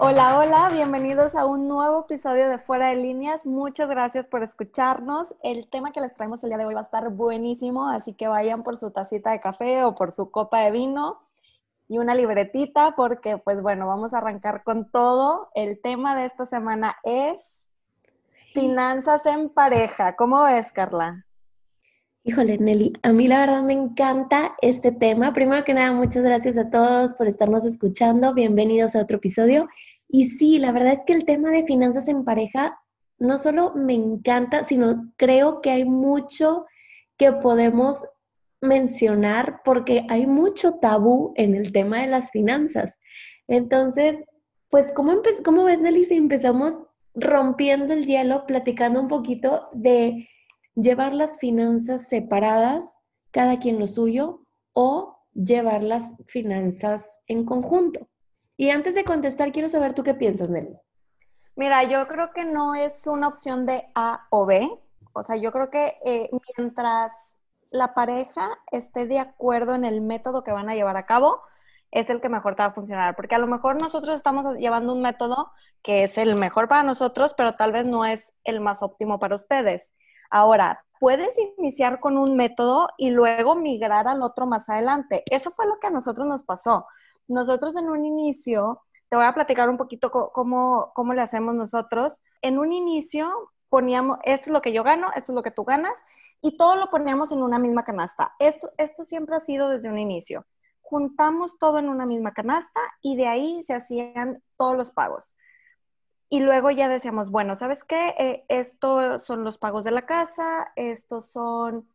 Hola, hola, bienvenidos a un nuevo episodio de Fuera de Líneas. Muchas gracias por escucharnos. El tema que les traemos el día de hoy va a estar buenísimo, así que vayan por su tacita de café o por su copa de vino y una libretita porque, pues bueno, vamos a arrancar con todo. El tema de esta semana es finanzas en pareja. ¿Cómo ves, Carla? Híjole, Nelly, a mí la verdad me encanta este tema. Primero que nada, muchas gracias a todos por estarnos escuchando. Bienvenidos a otro episodio. Y sí, la verdad es que el tema de finanzas en pareja no solo me encanta, sino creo que hay mucho que podemos mencionar porque hay mucho tabú en el tema de las finanzas. Entonces, pues, ¿cómo, cómo ves, Nelly, si empezamos rompiendo el hielo, platicando un poquito de llevar las finanzas separadas, cada quien lo suyo, o llevar las finanzas en conjunto? Y antes de contestar, quiero saber tú qué piensas, Nelly. Mira, yo creo que no es una opción de A o B. O sea, yo creo que eh, mientras la pareja esté de acuerdo en el método que van a llevar a cabo, es el que mejor te va a funcionar. Porque a lo mejor nosotros estamos llevando un método que es el mejor para nosotros, pero tal vez no es el más óptimo para ustedes. Ahora, puedes iniciar con un método y luego migrar al otro más adelante. Eso fue lo que a nosotros nos pasó nosotros en un inicio, te voy a platicar un poquito cómo, cómo le hacemos nosotros. En un inicio poníamos, esto es lo que yo gano, esto es lo que tú ganas, y todo lo poníamos en una misma canasta. Esto, esto siempre ha sido desde un inicio. Juntamos todo en una misma canasta y de ahí se hacían todos los pagos. Y luego ya decíamos, bueno, ¿sabes qué? Eh, estos son los pagos de la casa, estos son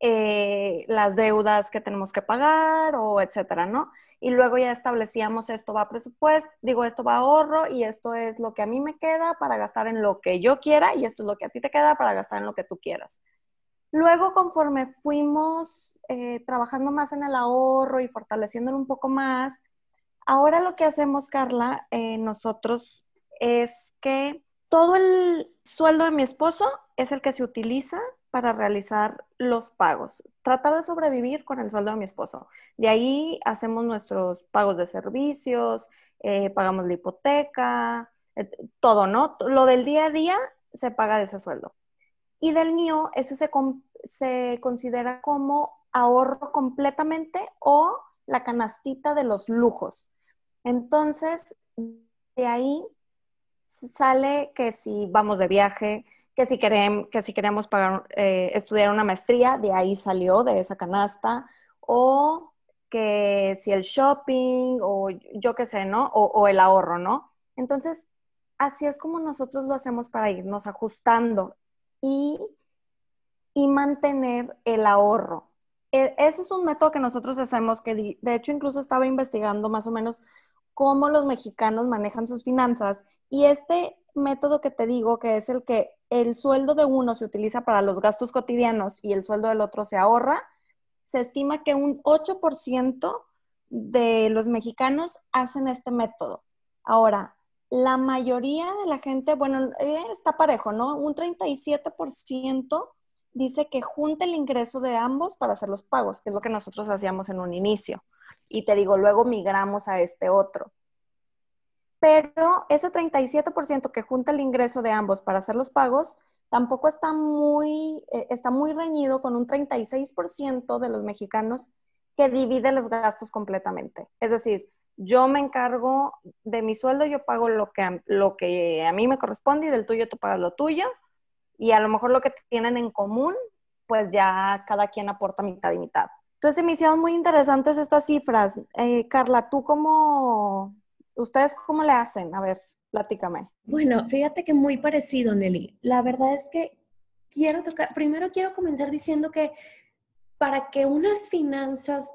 eh, las deudas que tenemos que pagar o etcétera, ¿no? Y luego ya establecíamos esto va a presupuesto, digo, esto va a ahorro y esto es lo que a mí me queda para gastar en lo que yo quiera y esto es lo que a ti te queda para gastar en lo que tú quieras. Luego, conforme fuimos eh, trabajando más en el ahorro y fortaleciéndolo un poco más, ahora lo que hacemos, Carla, eh, nosotros es que todo el sueldo de mi esposo es el que se utiliza para realizar los pagos. Tratar de sobrevivir con el sueldo de mi esposo. De ahí hacemos nuestros pagos de servicios, eh, pagamos la hipoteca, todo, ¿no? Lo del día a día se paga de ese sueldo. Y del mío, ese se, se considera como ahorro completamente o la canastita de los lujos. Entonces, de ahí sale que si vamos de viaje, que si, queremos, que si queremos pagar, eh, estudiar una maestría, de ahí salió, de esa canasta, o que si el shopping, o yo qué sé, ¿no? O, el ahorro, ¿no? Entonces, así es como nosotros lo hacemos para irnos ajustando y, y mantener el ahorro. E, eso es un método que nosotros hacemos, que de hecho incluso estaba investigando más o menos cómo los mexicanos manejan sus finanzas y este método que te digo, que es el que el sueldo de uno se utiliza para los gastos cotidianos y el sueldo del otro se ahorra, se estima que un 8% de los mexicanos hacen este método. Ahora, la mayoría de la gente, bueno, eh, está parejo, ¿no? Un 37% dice que junta el ingreso de ambos para hacer los pagos, que es lo que nosotros hacíamos en un inicio. Y te digo, luego migramos a este otro pero ese 37% que junta el ingreso de ambos para hacer los pagos tampoco está muy, eh, está muy reñido con un 36% de los mexicanos que divide los gastos completamente. Es decir, yo me encargo de mi sueldo, yo pago lo que, lo que a mí me corresponde y del tuyo tú pagas lo tuyo. Y a lo mejor lo que tienen en común, pues ya cada quien aporta mitad y mitad. Entonces me hicieron muy interesantes estas cifras. Eh, Carla, ¿tú cómo, ¿Ustedes cómo le hacen? A ver, platícame. Bueno, fíjate que muy parecido, Nelly. La verdad es que quiero tocar, primero quiero comenzar diciendo que para que unas finanzas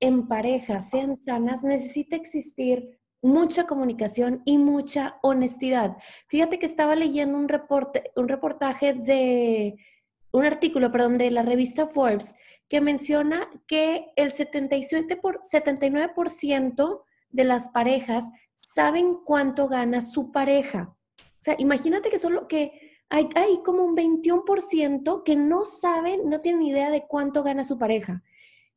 en pareja sean sanas, necesita existir mucha comunicación y mucha honestidad. Fíjate que estaba leyendo un, reporte, un reportaje de, un artículo, perdón, de la revista Forbes que menciona que el 77 por, 79% de las parejas saben cuánto gana su pareja. O sea, imagínate que solo que hay, hay como un 21% que no saben, no tienen idea de cuánto gana su pareja.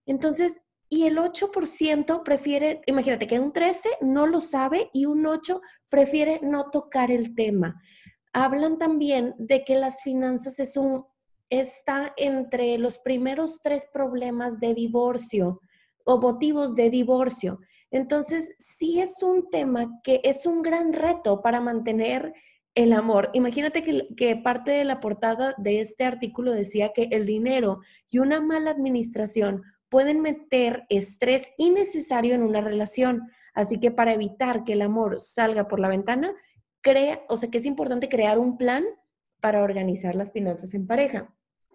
Entonces, y el 8% prefiere, imagínate que un 13 no lo sabe y un 8 prefiere no tocar el tema. Hablan también de que las finanzas es un, está entre los primeros tres problemas de divorcio o motivos de divorcio. Entonces, sí es un tema que es un gran reto para mantener el amor. Imagínate que, parte de la portada de este artículo decía que el dinero y una mala administración pueden meter estrés innecesario en una relación. Así que para evitar que el amor salga por la ventana, crea, o sea que es importante crear un plan para organizar las finanzas en pareja.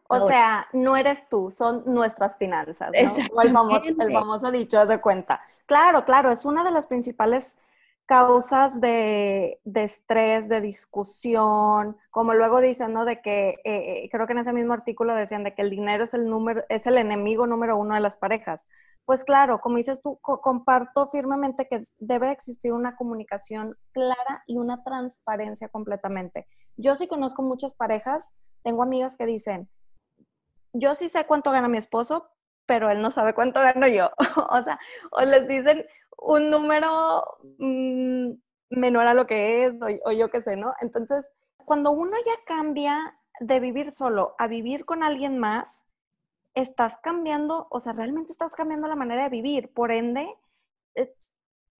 O sea, no eres tú, son nuestras finanzas, ¿no? el famoso, el famoso dicho de cuenta. Claro, claro, es una de las principales causas de, estrés, de discusión, como luego dicen, ¿no? De que, eh, creo que en ese mismo artículo decían de que el dinero es el, número, es el enemigo número uno de las parejas. Pues claro, como dices tú, comparto firmemente que debe existir una comunicación clara y una transparencia completamente. Yo sí conozco muchas parejas, tengo amigas que dicen, yo sí sé cuánto gana mi esposo, pero él no sabe cuánto gano yo. o sea, o les dicen un número mm, menor a lo que es, o, yo qué sé, ¿no? Entonces, cuando uno ya cambia de vivir solo a vivir con alguien más, estás cambiando, o sea, realmente estás cambiando la manera de vivir. Por ende, eh,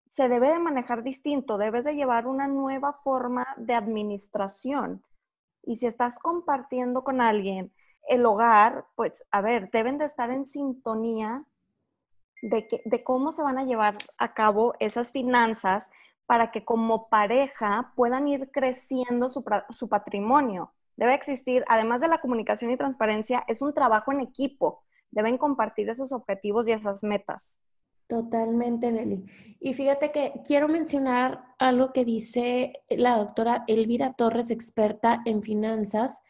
se debe de manejar distinto, debes de llevar una nueva forma de administración. Y si estás compartiendo con alguien el hogar, pues a ver, deben de estar en sintonía de, que, de cómo se van a llevar a cabo esas finanzas para que como pareja puedan ir creciendo su, su patrimonio. Debe existir, además de la comunicación y transparencia, es un trabajo en equipo. Deben compartir esos objetivos y esas metas. Totalmente, Nelly. Y fíjate que quiero mencionar algo que dice la doctora Elvira Torres, experta en finanzas,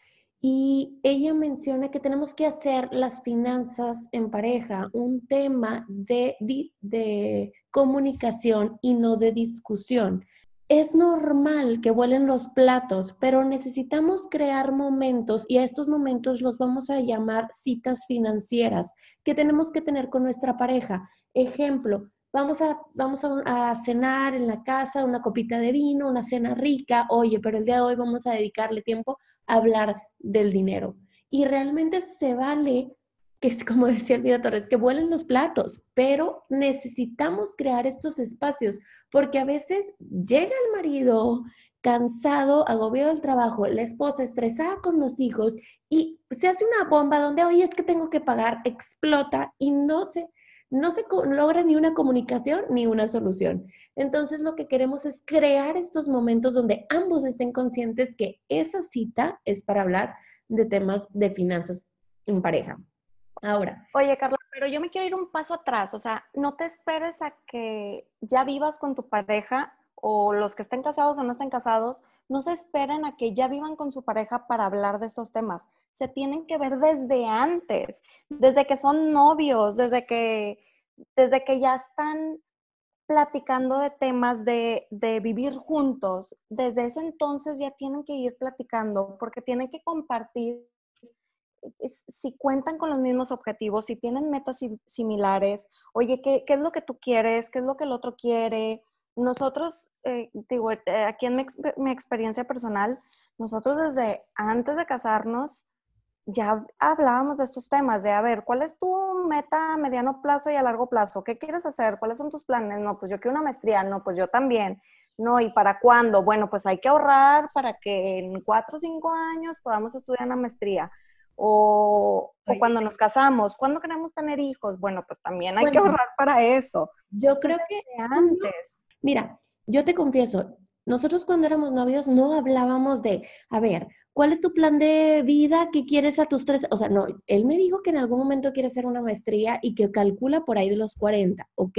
y ella menciona que tenemos que hacer las finanzas en pareja un tema de, de, comunicación y no de discusión. Es normal que vuelen los platos, pero necesitamos crear momentos y a estos momentos los vamos a llamar citas financieras que tenemos que tener con nuestra pareja. Ejemplo, vamos a, vamos a, a, cenar en la casa, una copita de vino, una cena rica, oye, pero el día de hoy vamos a dedicarle tiempo hablar del dinero. Y realmente se vale que es como decía Elvira Torres, que vuelen los platos, pero necesitamos crear estos espacios, porque a veces llega el marido cansado, agobiado del trabajo, la esposa estresada con los hijos y se hace una bomba donde, oye, es que tengo que pagar, explota y no se, no se logra ni una comunicación ni una solución. Entonces lo que queremos es crear estos momentos donde ambos estén conscientes que esa cita es para hablar de temas de finanzas en pareja. Ahora. Oye, Carla, pero yo me quiero ir un paso atrás, o sea, no te esperes a que ya vivas con tu pareja o los que estén casados o no estén casados, no se esperen a que ya vivan con su pareja para hablar de estos temas. Se tienen que ver desde antes, desde que son novios, desde que, desde que ya están platicando de temas de, de, vivir juntos, desde ese entonces ya tienen que ir platicando porque tienen que compartir si cuentan con los mismos objetivos, si tienen metas similares, oye, ¿qué, ¿qué, es lo que tú quieres? ¿Qué es lo que el otro quiere? Nosotros, eh, digo, eh, aquí en mi experiencia personal, nosotros desde antes de casarnos, ya hablábamos de estos temas, de a ver, ¿cuál es tu meta a mediano plazo y a largo plazo? ¿Qué quieres hacer? ¿Cuáles son tus planes? No, pues yo quiero una maestría, no, pues yo también. No, ¿y para cuándo? Bueno, pues hay que ahorrar para que en cuatro o cinco años podamos estudiar una maestría. O, o cuando nos casamos, ¿cuándo queremos tener hijos? Bueno, pues también hay que ahorrar para eso. Yo creo que antes. Mira, yo te confieso, nosotros cuando éramos novios no hablábamos de, a ver, ¿cuál es tu plan de vida? ¿Qué quieres a tus tres? O sea, no, él me dijo que en algún momento quiere hacer una maestría y que calcula por ahí de los 40, ok.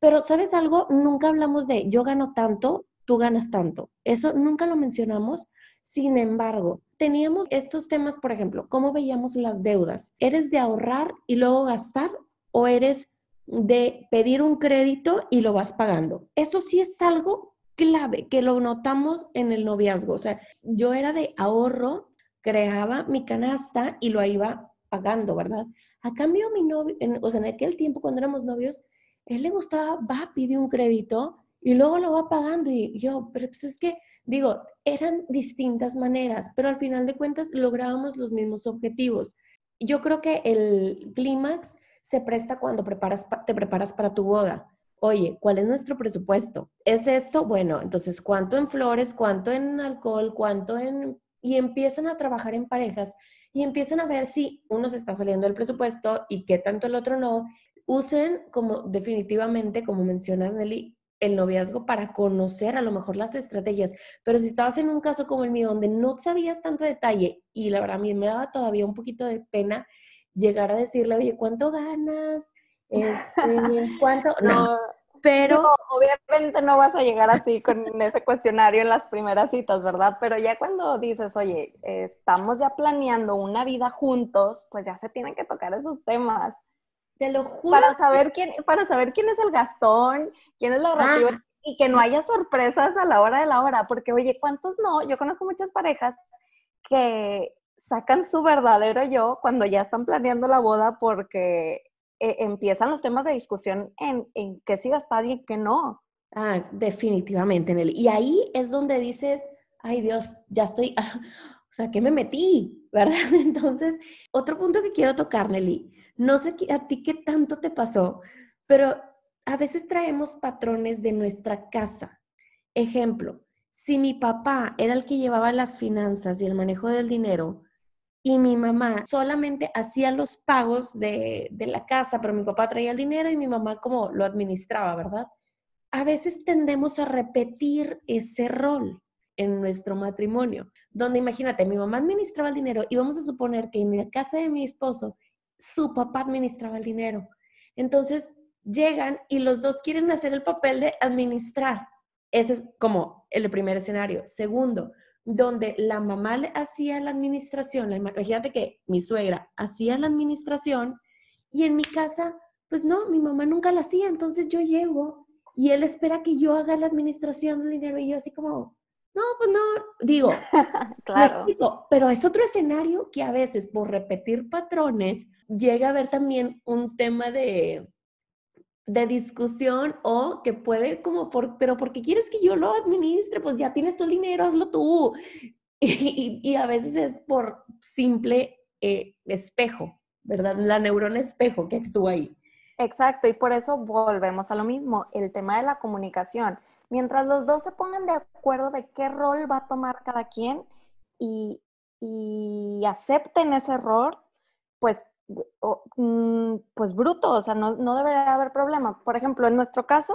Pero, ¿sabes algo? Nunca hablamos de yo gano tanto, tú ganas tanto. Eso nunca lo mencionamos. Sin embargo, teníamos estos temas, por ejemplo, ¿cómo veíamos las deudas? ¿Eres de ahorrar y luego gastar o eres de pedir un crédito y lo vas pagando? Eso sí es algo clave que lo notamos en el noviazgo. O sea, yo era de ahorro, creaba mi canasta y lo iba pagando, ¿verdad? A cambio, mi novio, o sea, en aquel tiempo cuando éramos novios, él le gustaba, va, pide un crédito y luego lo va pagando. Y yo, pero pues es que, digo, eran distintas maneras, pero al final de cuentas lográbamos los mismos objetivos. Yo creo que el clímax se presta cuando preparas, te preparas para tu boda. Oye, ¿cuál es nuestro presupuesto? ¿Es esto? Bueno, entonces, ¿cuánto en flores? ¿Cuánto en alcohol? ¿Cuánto en...? Y empiezan a trabajar en parejas y empiezan a ver si uno se está saliendo del presupuesto y qué tanto el otro no. Usen como definitivamente, como mencionas Nelly, el noviazgo para conocer a lo mejor las estrategias, pero si estabas en un caso como el mío donde no sabías tanto detalle y la verdad a mí me daba todavía un poquito de pena llegar a decirle, oye, ¿cuánto ganas? Este, ¿Cuánto? No, pero... obviamente no vas a llegar así con ese cuestionario en las primeras citas, ¿verdad? Pero ya cuando dices, oye, estamos ya planeando una vida juntos, pues ya se tienen que tocar esos temas. Te lo juro. Para saber quién, para saber quién es el Gastón, quién es la orativa, ah. y que no haya sorpresas a la hora de la hora, porque oye, ¿cuántos no? Yo conozco muchas parejas que sacan su verdadero yo cuando ya están planeando la boda porque eh, empiezan los temas de discusión en, en qué sí gastar y qué no. Ah, definitivamente, Nelly. Y ahí es donde dices, ay Dios, ya estoy, o sea, ¿qué me metí? ¿Verdad? Entonces, otro punto que quiero tocar, Nelly, no sé a ti qué tanto te pasó, pero a veces traemos patrones de nuestra casa. Ejemplo, si mi papá era el que llevaba las finanzas y el manejo del dinero y mi mamá solamente hacía los pagos de, de la casa, pero mi papá traía el dinero y mi mamá como lo administraba, ¿verdad? A veces tendemos a repetir ese rol en nuestro matrimonio, donde imagínate, mi mamá administraba el dinero y vamos a suponer que en la casa de mi esposo su papá administraba el dinero. Entonces llegan y los dos quieren hacer el papel de administrar. Ese es como el primer escenario. Segundo, donde la mamá le hacía la administración, imagínate que mi suegra hacía la administración y en mi casa, pues no, mi mamá nunca la hacía, entonces yo llego y él espera que yo haga la administración del dinero y yo así como, no, pues no, digo, claro. pero es otro escenario que a veces por repetir patrones llega a haber también un tema de, de discusión o que puede como, por, pero porque quieres que yo lo administre, pues ya tienes tu dinero, hazlo tú. Y, a veces es por simple eh, espejo, ¿verdad? La neurona espejo que actúa ahí. Exacto, y por eso volvemos a lo mismo, el tema de la comunicación. Mientras los dos se pongan de acuerdo de qué rol va a tomar cada quien y, y acepten ese error, pues pues bruto, o sea, no, no, debería haber problema. Por ejemplo, en nuestro caso,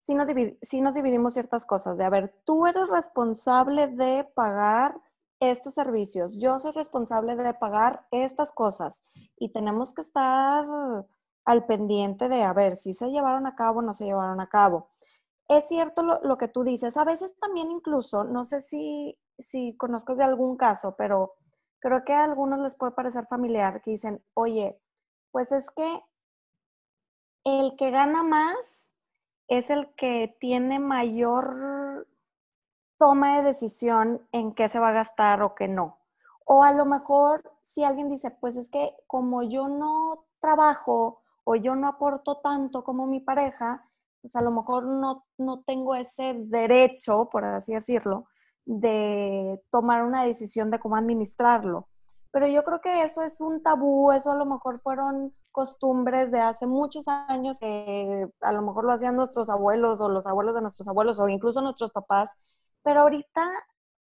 sí nos, nos dividimos ciertas cosas, de, a ver, tú eres responsable de pagar estos servicios, yo soy responsable de pagar estas cosas y tenemos que estar al pendiente de, a ver, si se llevaron a cabo o no se llevaron a cabo. Es cierto lo, lo que tú dices, a veces también incluso, no sé si, si conozcas de algún caso, pero creo que a algunos les puede parecer familiar que dicen, oye, pues es que el que gana más es el que tiene mayor toma de decisión en qué se va a gastar o qué no. O a lo mejor si alguien dice, pues es que como yo no trabajo o yo no aporto tanto como mi pareja, pues a lo mejor no, no tengo ese derecho, por así decirlo, de tomar una decisión de cómo administrarlo. Pero yo creo que eso es un tabú, eso a lo mejor fueron costumbres de hace muchos años que a lo mejor lo hacían nuestros abuelos o los abuelos de nuestros abuelos o incluso nuestros papás. Pero ahorita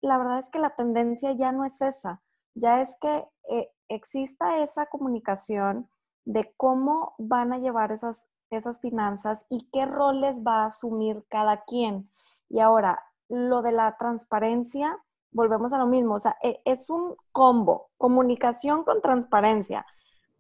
la verdad es que la tendencia ya no es esa, ya es que eh, exista esa comunicación de cómo van a llevar esas, esas finanzas y qué roles va a asumir cada quien. Y ahora, lo de la transparencia, volvemos a lo mismo, e, es un combo, comunicación con transparencia,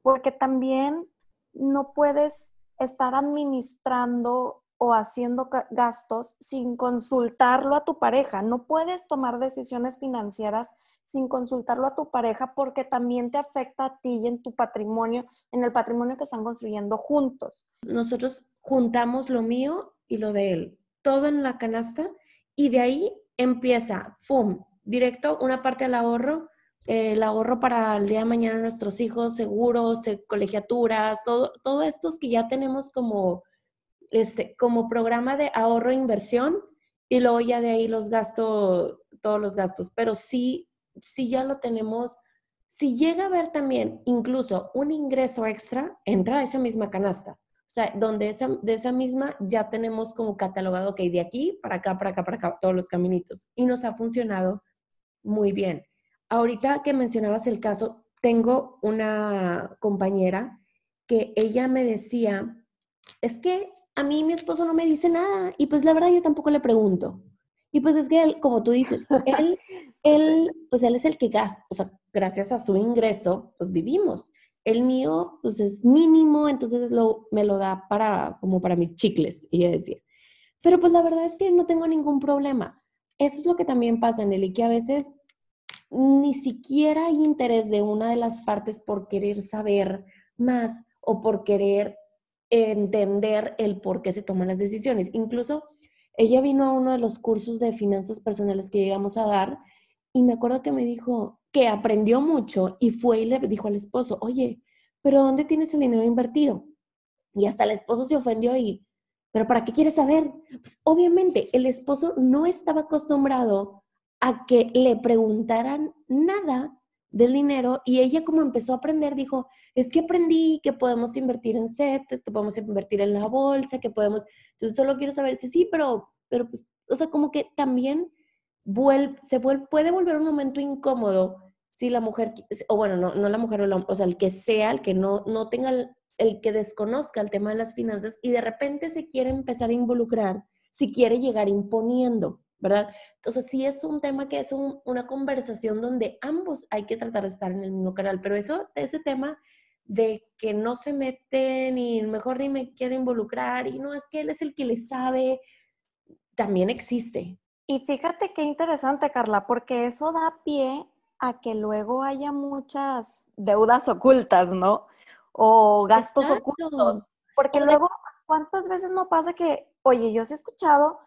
porque también no puedes estar administrando o haciendo gastos sin consultarlo a tu pareja. No puedes tomar decisiones financieras sin consultarlo a tu pareja porque también te afecta a ti y en tu patrimonio, en el patrimonio que están construyendo juntos. Nosotros juntamos lo mío y lo de él, todo en la canasta y de ahí empieza, ¡fum!, directo una parte al ahorro, el ahorro para el día de mañana nuestros hijos, seguros, eh, colegiaturas, todo, todo estos que ya tenemos como, este, como programa de ahorro e inversión y luego ya de ahí los gastos, todos los gastos, pero sí, sí ya lo tenemos. Si llega a haber también incluso un ingreso extra, entra a esa misma canasta. O sea, donde esa, de esa misma ya tenemos como catalogado, que de aquí para acá, para acá, para acá, todos los caminitos. Y nos ha funcionado muy bien. Ahorita que mencionabas el caso, tengo una compañera que ella me decía, es que a mí mi esposo no me dice nada y pues la verdad yo tampoco le pregunto. Y pues es que él, como tú dices, él, él, pues él es el que gasta, o sea, gracias a su ingreso, pues vivimos. El mío, pues es mínimo, entonces me lo da para, como para mis chicles, ella decía. Pero pues la verdad es que no tengo ningún problema. Eso es lo que también pasa, en el que a veces ni siquiera hay interés de una de las partes por querer saber más o por querer entender el por qué se toman las decisiones. Incluso ella vino a uno de los cursos de finanzas personales que llegamos a dar y me acuerdo que me dijo que aprendió mucho y fue y le dijo al esposo, oye, pero ¿dónde tienes el dinero invertido? Y hasta el esposo se ofendió y, ¿pero para qué quieres saber? Pues obviamente el esposo no estaba acostumbrado a que le preguntaran nada del dinero y ella como empezó a aprender dijo, es que aprendí que podemos invertir en CETES, que podemos invertir en la bolsa, que podemos, entonces solo quiero saber si sí, pero, pero pues, o sea, como que también vuelve, se vuelve, puede volver un momento incómodo si la mujer, o bueno, no, no la mujer, o, o sea, el que sea, el que no, no tenga, el, que desconozca el tema de las finanzas y de repente se quiere empezar a involucrar, si quiere llegar imponiendo. ¿verdad? Entonces sí es un tema que es una conversación donde ambos hay que tratar de estar en el mismo canal, pero eso, ese tema de que no se meten y mejor ni me quiero involucrar y no, es que él es el que le sabe, también existe. Y fíjate qué interesante, Carla, porque eso da pie a que luego haya muchas deudas ocultas, ¿no? O gastos ocultos. Porque luego, ¿cuántas veces no pasa que, oye, yo sí he escuchado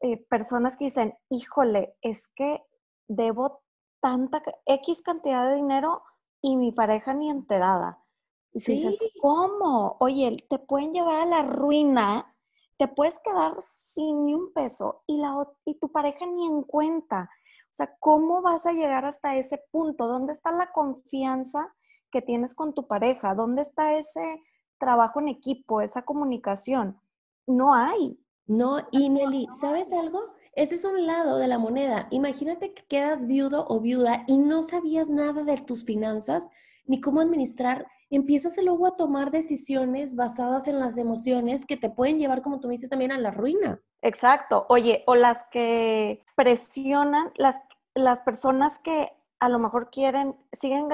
eh, personas que dicen, híjole, es que debo tanta X cantidad de dinero y mi pareja ni enterada. Y ¿Sí? dices, ¿cómo? Oye, te pueden llevar a la ruina, te puedes quedar sin ni un peso y, la, y tu pareja ni en cuenta. O sea, ¿cómo vas a llegar hasta ese punto? ¿Dónde está la confianza que tienes con tu pareja? ¿Dónde está ese trabajo en equipo, esa comunicación? No hay. No, y Nelly, ¿sabes algo? Ese es un lado de la moneda. Imagínate que quedas viudo o viuda y no sabías nada de tus finanzas ni cómo administrar. Empiezas luego a tomar decisiones basadas en las emociones que te pueden llevar, como tú dices, también a la ruina. Exacto. Oye, o las que presionan, las, las personas que a lo mejor quieren, siguen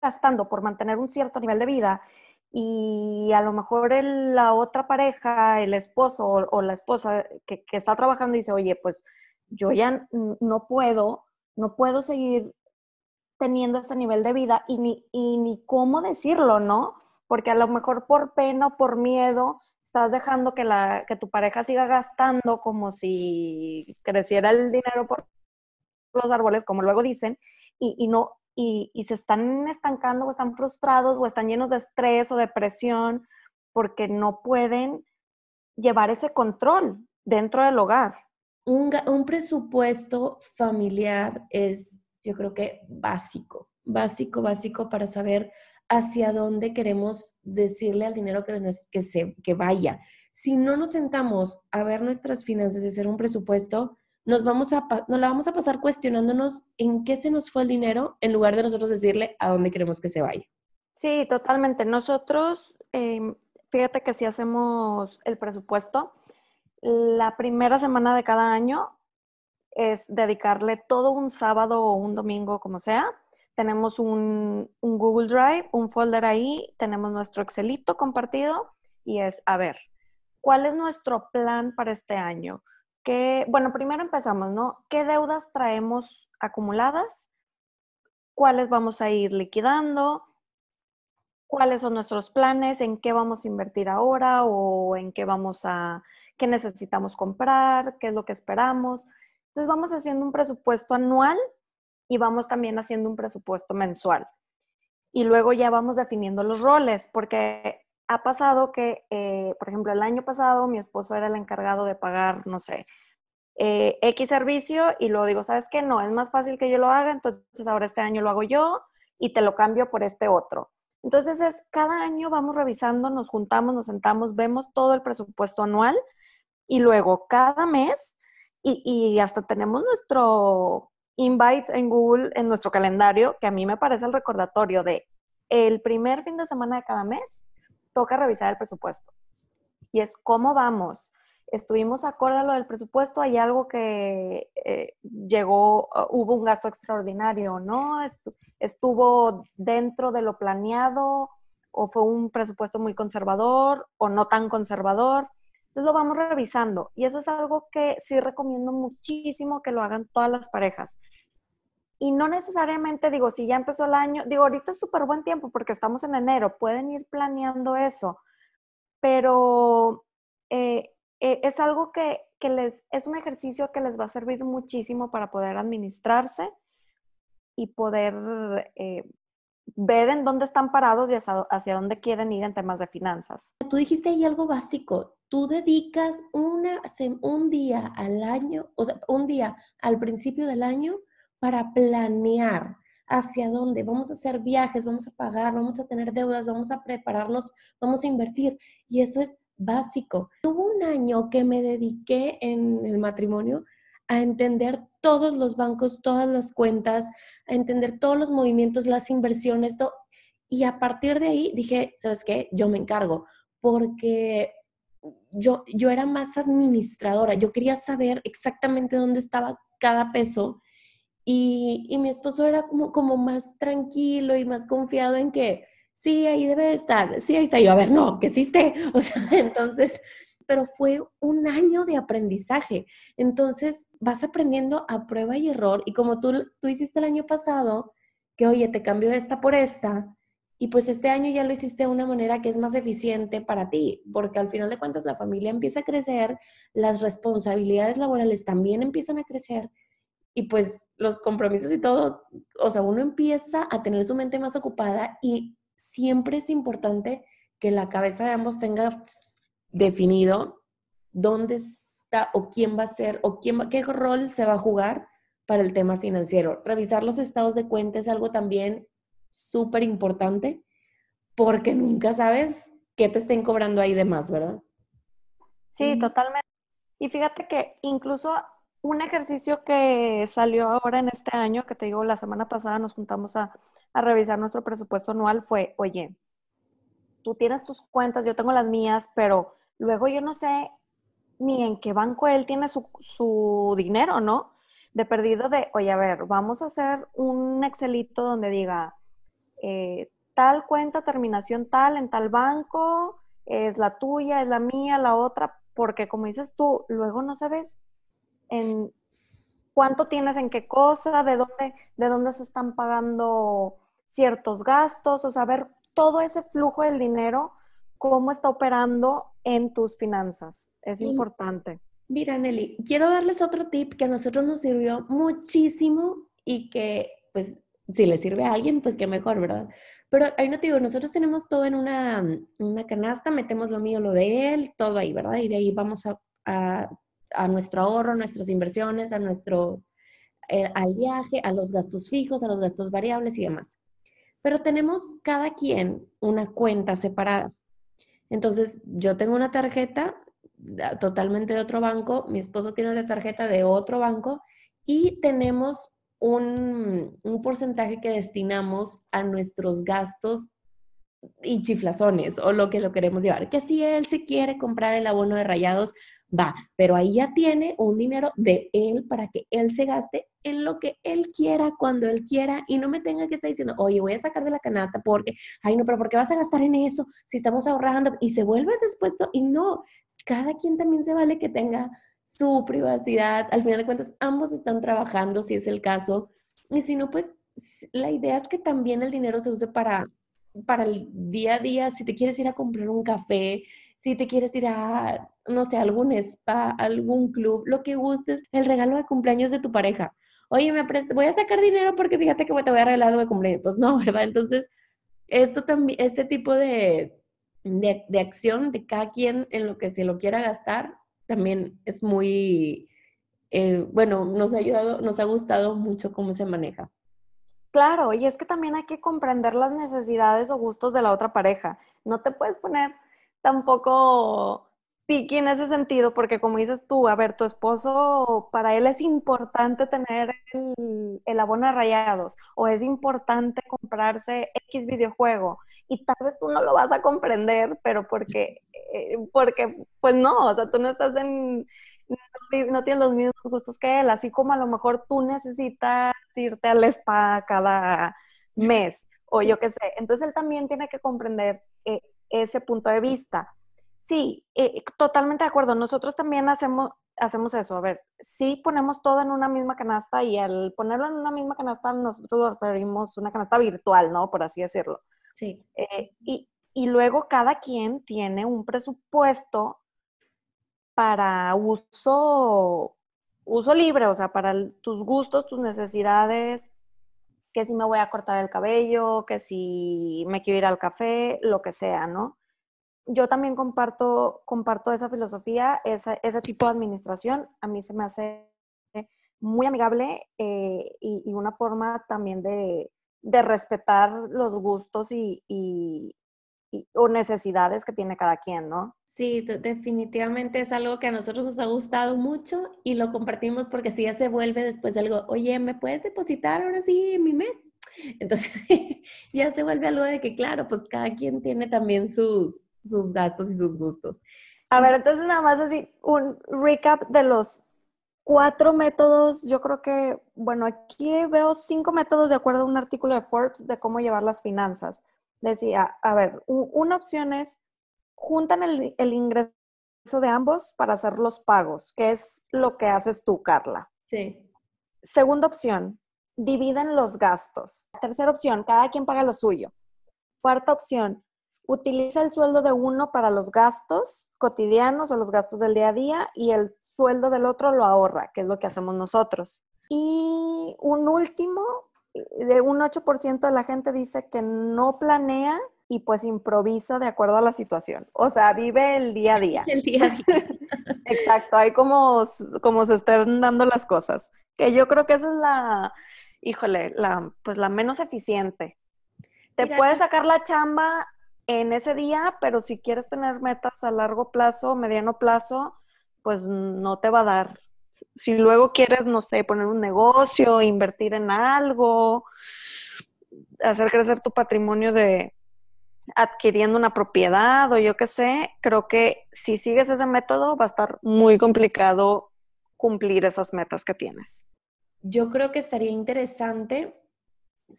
gastando por mantener un cierto nivel de vida y a lo mejor la otra pareja, el esposo o, la esposa que, está trabajando dice, oye, pues yo ya no puedo, no puedo seguir teniendo este nivel de vida y ni, y ni cómo decirlo, ¿no? Porque a lo mejor por pena o por miedo estás dejando que, la, que tu pareja siga gastando como si creciera el dinero por los árboles, como luego dicen, y, y no, y, se están estancando o están frustrados o están llenos de estrés o depresión porque no pueden llevar ese control dentro del hogar. Un, un, presupuesto familiar es, yo creo que básico, básico, básico para saber hacia dónde queremos decirle al dinero que, que, se, que vaya. Si no nos sentamos a ver nuestras finanzas y hacer un presupuesto, nos, vamos a, nos la vamos a pasar cuestionándonos en qué se nos fue el dinero en lugar de nosotros decirle a dónde queremos que se vaya. Sí, totalmente. Nosotros, em, fíjate que si hacemos el presupuesto, la primera semana de cada año es dedicarle todo un sábado o un domingo, como sea. Tenemos un, un Google Drive, un folder ahí, tenemos nuestro Excelito compartido y es, a ver, ¿cuál es nuestro plan para este año? bueno, primero empezamos, ¿no? ¿Qué deudas traemos acumuladas? ¿Cuáles vamos a ir liquidando? ¿Cuáles son nuestros planes? ¿En qué vamos a invertir ahora? ¿O en qué vamos a, qué necesitamos comprar? ¿Qué es lo que esperamos? Entonces vamos haciendo un presupuesto anual y vamos también haciendo un presupuesto mensual. Y luego ya vamos definiendo los roles, porque ha pasado que, eh, por ejemplo, el año pasado mi esposo era el encargado de pagar, no sé, eh, X servicio y luego digo, ¿sabes qué? No, es más fácil que yo lo haga, entonces ahora este año lo hago yo y te lo cambio por este otro. Entonces es, cada año vamos revisando, nos juntamos, nos sentamos, vemos todo el presupuesto anual y luego cada mes y, y hasta tenemos nuestro invite en Google, en nuestro calendario, que a mí me parece el recordatorio de el primer fin de semana de cada mes, toca revisar el presupuesto. Y es cómo vamos, estuvimos acorde a lo del presupuesto, hay algo que eh, llegó, uh, hubo un gasto extraordinario, ¿no? Estuvo dentro de lo planeado o fue un presupuesto muy conservador o no tan conservador. Entonces lo vamos revisando y eso es algo que sí recomiendo muchísimo que lo hagan todas las parejas. Y no necesariamente digo, si ya empezó el año, digo, ahorita es súper buen tiempo porque estamos en enero, pueden ir planeando eso, pero eh, eh, es algo que, les, es un ejercicio que les va a servir muchísimo para poder administrarse y poder eh, ver en dónde están parados y hacia, dónde quieren ir en temas de finanzas. Tú dijiste ahí algo básico. Tú dedicas un día al año, o sea, un día al principio del año para planear hacia dónde. Vamos a hacer viajes, vamos a pagar, vamos a tener deudas, vamos a prepararnos, vamos a invertir. Y eso es básico. Hubo un año que me dediqué en el matrimonio a entender todos los bancos, todas las cuentas, a entender todos los movimientos, las inversiones, todo. Y a partir de ahí dije, ¿sabes qué? Yo me encargo, porque yo, yo era más administradora, yo quería saber exactamente dónde estaba cada peso y, y mi esposo era como, como más tranquilo y más confiado en que sí, ahí debe de estar, sí, ahí está. yo, a ver, no, que existe. O sea, entonces, pero fue un año de aprendizaje. Entonces, vas aprendiendo a prueba y error. Y como tú, tú hiciste el año pasado, que oye, te cambio esta por esta, y pues este año ya lo hiciste de una manera que es más eficiente para ti, porque al final de cuentas la familia empieza a crecer, las responsabilidades laborales también empiezan a crecer y pues los compromisos y todo, o sea, uno empieza a tener su mente más ocupada y siempre es importante que la cabeza de ambos tenga definido dónde está o quién va a ser o quién qué rol se va a jugar para el tema financiero. Revisar los estados de cuenta es algo también súper importante porque nunca sabes qué te estén cobrando ahí de más, ¿verdad? Sí, totalmente. Y fíjate que incluso un ejercicio que salió ahora en este año, que te digo, la semana pasada nos juntamos a, a revisar nuestro presupuesto anual fue, oye, tú tienes tus cuentas, yo tengo las mías, pero luego yo no sé ni en qué banco él tiene su, dinero, ¿no? De perdido de, oye, a ver, vamos a hacer un Excelito donde diga, eh, tal cuenta, terminación tal, en tal banco, es la tuya, es la mía, la otra, porque como dices tú, luego no sabes en cuánto tienes en qué cosa, de dónde, de dónde se están pagando ciertos gastos, o saber todo ese flujo del dinero, cómo está operando en tus finanzas. Es importante. Mira, Nelly, quiero darles otro tip que a nosotros nos sirvió muchísimo y que, pues, si le sirve a alguien, pues qué mejor, ¿verdad? Pero ahí no te digo, nosotros tenemos todo en una, una canasta, metemos lo mío, lo de él, todo ahí, ¿verdad? Y de ahí vamos a, a, nuestro ahorro, nuestras inversiones, a nuestros, eh, al viaje, a los gastos fijos, a los gastos variables y demás pero tenemos cada quien una cuenta separada. Entonces, yo tengo una tarjeta ah, totalmente de otro banco, mi esposo tiene una tarjeta de otro banco y tenemos un, porcentaje que destinamos a nuestros gastos y chiflazones o lo que lo queremos llevar. Que si él se quiere comprar el abono de rayados, va, pero ahí ya tiene un dinero de él para que él se gaste en lo que él quiera, cuando él quiera, y no me tenga que estar diciendo, oye, voy a sacar de la canasta porque, ay, no, pero ¿por qué vas a gastar en eso si estamos ahorrando? Y se vuelve después, y no, cada quien también se vale que tenga su privacidad. Al final de cuentas, ambos están trabajando, si es el caso, y si no, pues la idea es que también el dinero se use para, para el día a día, si te quieres ir a comprar un café, si te quieres ir a, no sé, algún spa, algún club, lo que gustes, el regalo de cumpleaños de tu pareja oye, me voy a sacar dinero porque fíjate que te voy a regalar algo de cumpleaños. Pues no, ¿verdad? Entonces, esto también, este tipo de, de, acción de cada quien en lo que se lo quiera gastar, también es muy, eh, bueno, nos ha ayudado, nos ha gustado mucho cómo se maneja. Claro, y es que también hay que comprender las necesidades o gustos de la otra pareja. No te puedes poner tampoco piqui en ese sentido, porque como dices tú, a ver, tu esposo, para él es importante tener el, el abono de rayados, o es importante comprarse X videojuego, y tal vez tú no lo vas a comprender, pero porque, eh, porque pues no, o sea, tú no estás en, no, tienes los mismos gustos que él, así como a lo mejor tú necesitas irte al spa cada mes o yo qué sé. Entonces él también tiene que comprender eh, ese punto de vista. Sí, eh, totalmente de acuerdo. Nosotros también hacemos, hacemos eso. A ver, sí ponemos todo en una misma canasta y al ponerlo en una misma canasta nosotros lo referimos una canasta virtual, ¿no? Por así decirlo. Sí. Eh, y, y luego cada quien tiene un presupuesto para uso, uso libre, o sea, para tus gustos, tus necesidades, que si me voy a cortar el cabello, que si me quiero ir al café, lo que sea, ¿no? Yo también comparto, comparto esa filosofía, ese tipo de administración. A mí se me hace muy amigable eh, y, una forma también de, respetar los gustos y, o necesidades que tiene cada quien, ¿no? Sí, definitivamente es algo que a nosotros nos ha gustado mucho y lo compartimos porque si ya se vuelve después algo, oye, ¿me puedes depositar ahora sí en mi mes? Entonces ya se vuelve algo de que, claro, pues cada quien tiene también sus, sus gastos y sus gustos. A ver, entonces nada más así, un recap de los cuatro métodos. Yo creo que, bueno, aquí veo cinco métodos de acuerdo a un artículo de Forbes de cómo llevar las finanzas decía, a ver, una opción es, juntan el, ingreso de ambos para hacer los pagos, que es lo que haces tú, Carla. Sí. Segunda opción, dividen los gastos. Tercera opción, cada quien paga lo suyo. Cuarta opción, utiliza el sueldo de uno para los gastos cotidianos o los gastos del día a día y el sueldo del otro lo ahorra, que es lo que hacemos nosotros. Y un último, de un 8% de la gente dice que no planea y pues improvisa de acuerdo a la situación. O sea, vive el día a día. El día a día. Exacto, hay como, como se estén dando las cosas. Que yo creo que esa es la, híjole, la, pues la menos eficiente. Te puedes sacar la chamba en ese día, pero si quieres tener metas a largo plazo, mediano plazo, pues no te va a dar si luego quieres, no sé, poner un negocio, invertir en algo, hacer crecer tu patrimonio de adquiriendo una propiedad o yo qué sé, creo que si sigues ese método va a estar muy complicado cumplir esas metas que tienes. Yo creo que estaría interesante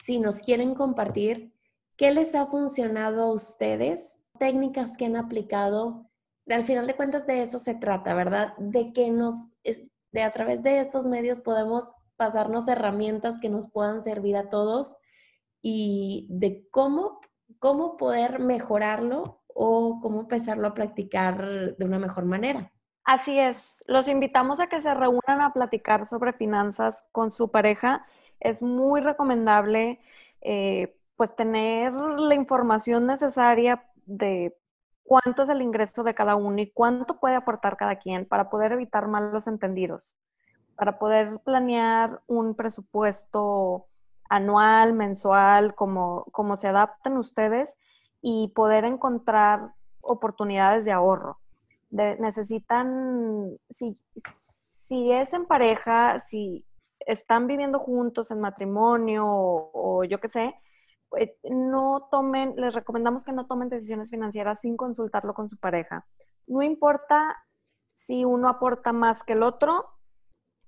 si nos quieren compartir qué les ha funcionado a ustedes, técnicas que han aplicado. Al final de cuentas de eso se trata, ¿verdad? De que nos de a través de estos medios podemos pasarnos herramientas que nos puedan servir a todos y de cómo, cómo poder mejorarlo o cómo empezarlo a practicar de una mejor manera. Así es, los invitamos a que se reúnan a platicar sobre finanzas con su pareja. Es muy recomendable eh, pues tener la información necesaria de cuánto es el ingreso de cada uno y cuánto puede aportar cada quien para poder evitar malos entendidos, para poder planear un presupuesto anual, mensual, como, como se adapten ustedes y poder encontrar oportunidades de ahorro. necesitan, si, si es en pareja, si están viviendo juntos en matrimonio o, o yo qué sé, no tomen, les recomendamos que no tomen decisiones financieras sin consultarlo con su pareja. No importa si uno aporta más que el otro,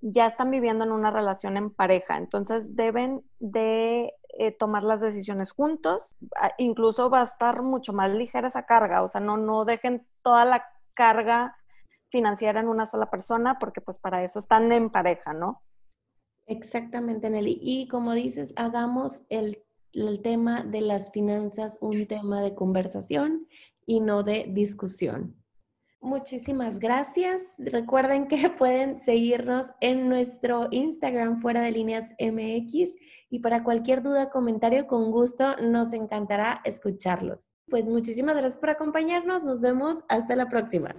ya están viviendo en una relación en pareja, entonces deben de eh, tomar las decisiones juntos, ah, incluso va a estar mucho más ligera esa carga, o sea, no, no dejen toda la carga financiera en una sola persona, porque pues para eso están en pareja, ¿no? Exactamente, Nelly. Y como dices, hagamos el el tema de las finanzas un tema de conversación y no de discusión. Muchísimas gracias. Recuerden que pueden seguirnos en nuestro Instagram fuera de líneas MX y para cualquier duda, comentario, con gusto nos encantará escucharlos. Pues muchísimas gracias por acompañarnos. Nos vemos hasta la próxima.